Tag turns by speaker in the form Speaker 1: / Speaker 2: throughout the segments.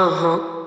Speaker 1: Uh huh.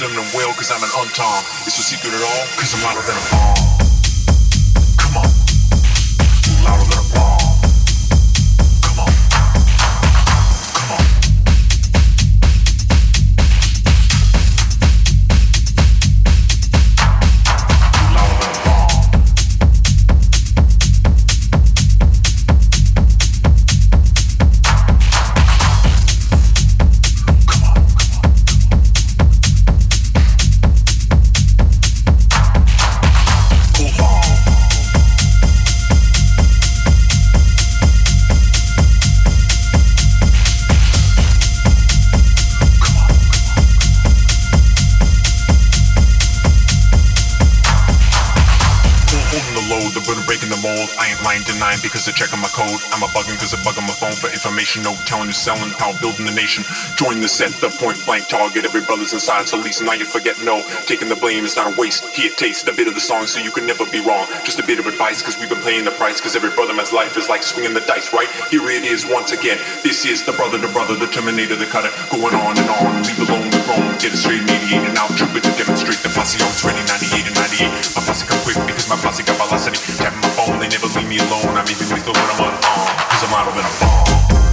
Speaker 1: Yeah. Never because they're checking my code. I'm a bugging because they're bugging my phone for information. No telling who's selling, how building the nation. Join the set, the point blank target. Every brother's inside, so least now you forget no. Taking the blame is not a waste. Here, taste a bit of the song so you can never be wrong. Just a bit of advice because we've been paying the price. Because every brother man's life is like swinging the dice, right? Here it is once again. This is the brother, the brother, the terminator, the cutter. Going on and on, leave alone the throne. Get it straight, mediating out, trooper to demonstrate the posse on 2098 and 98. My posse come quick because my posse got velocity. Tapping my never leave me alone. I'm even lethal when I'm on Cause I'm out of a bomb.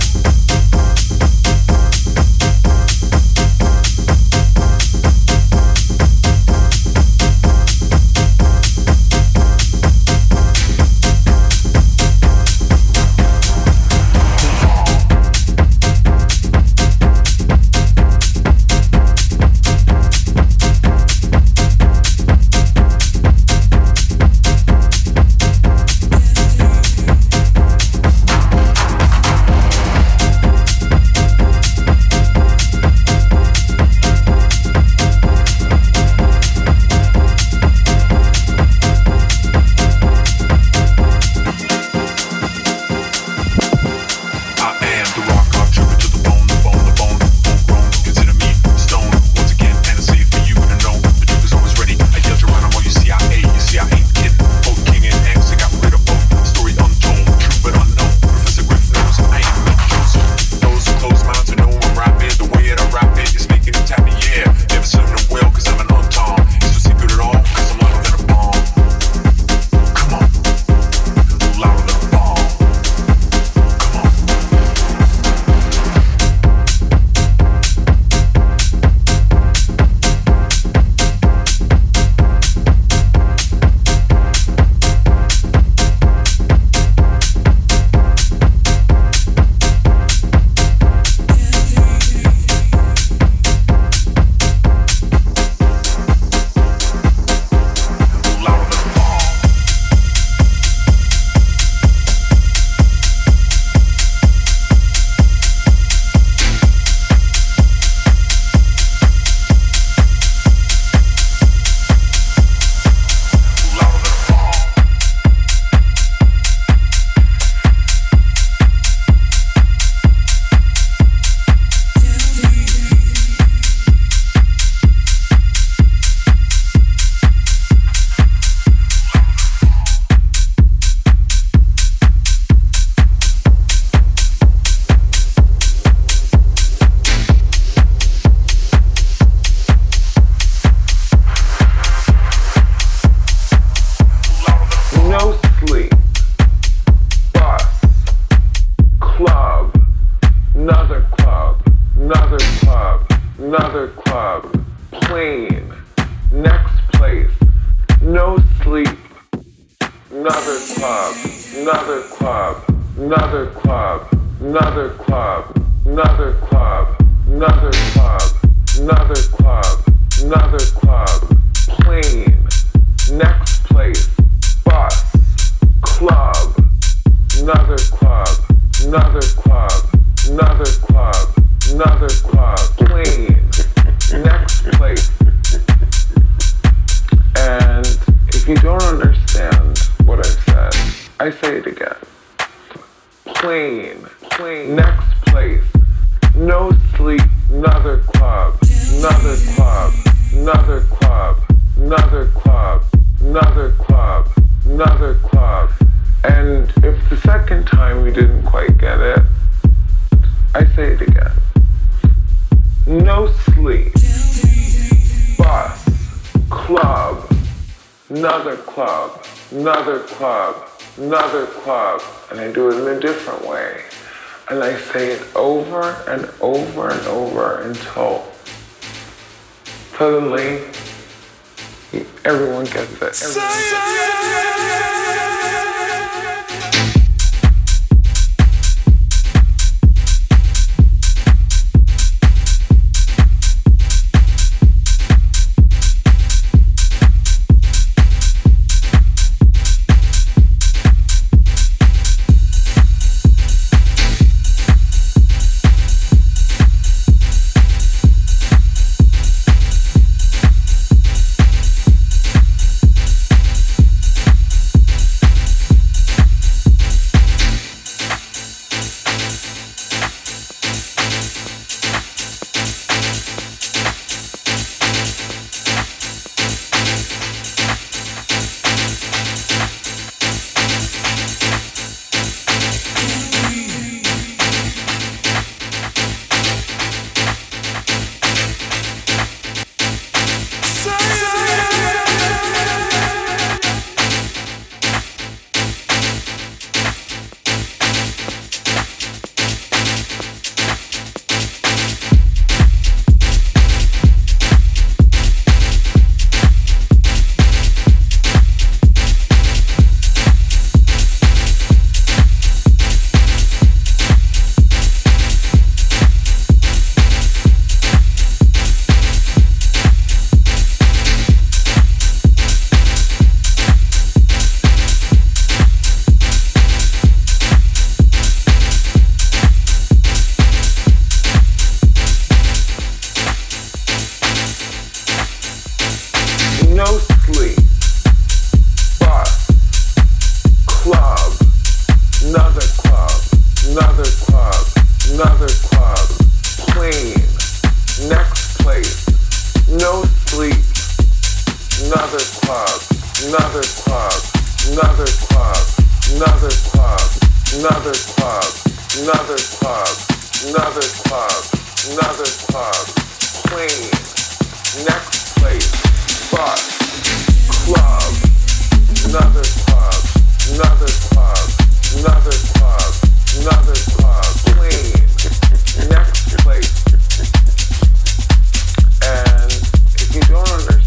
Speaker 2: club, another club, another club, another club, Queen, next place, bus, club, another club, another club, another club, another club, clean, next place. And
Speaker 3: if you
Speaker 4: don't understand,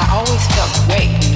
Speaker 5: I always felt great.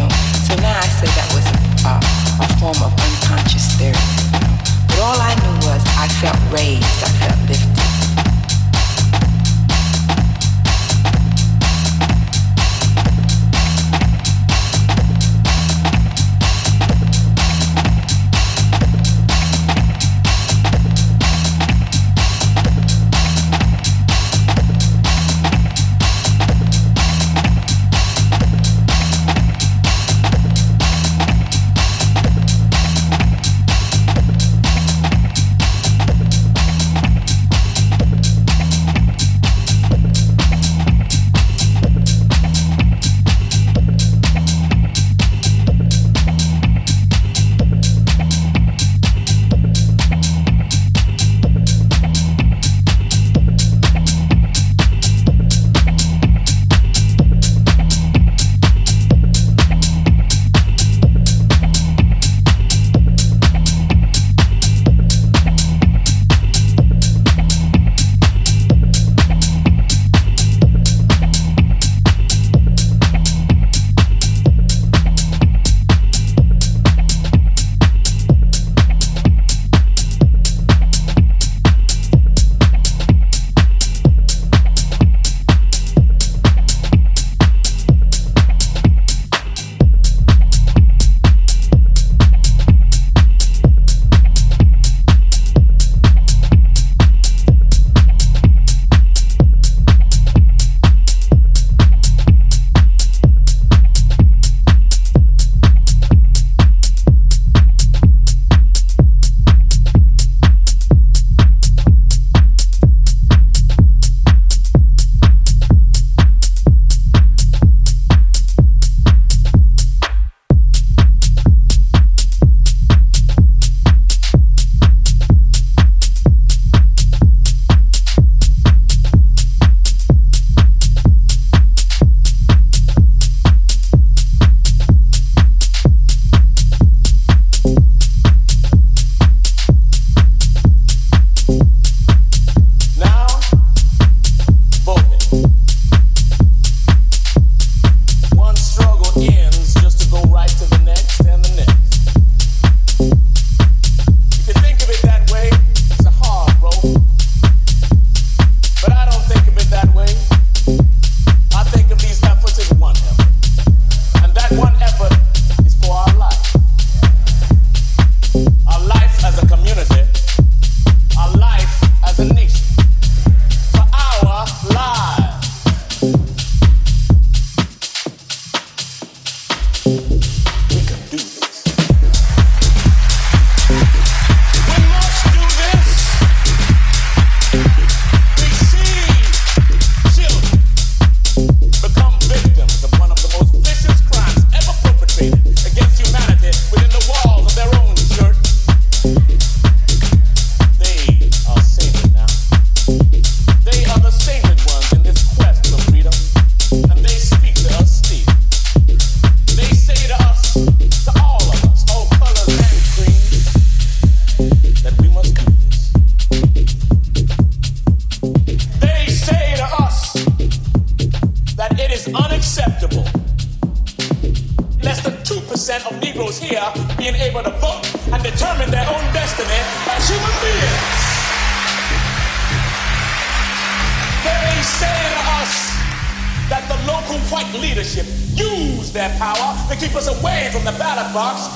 Speaker 5: Box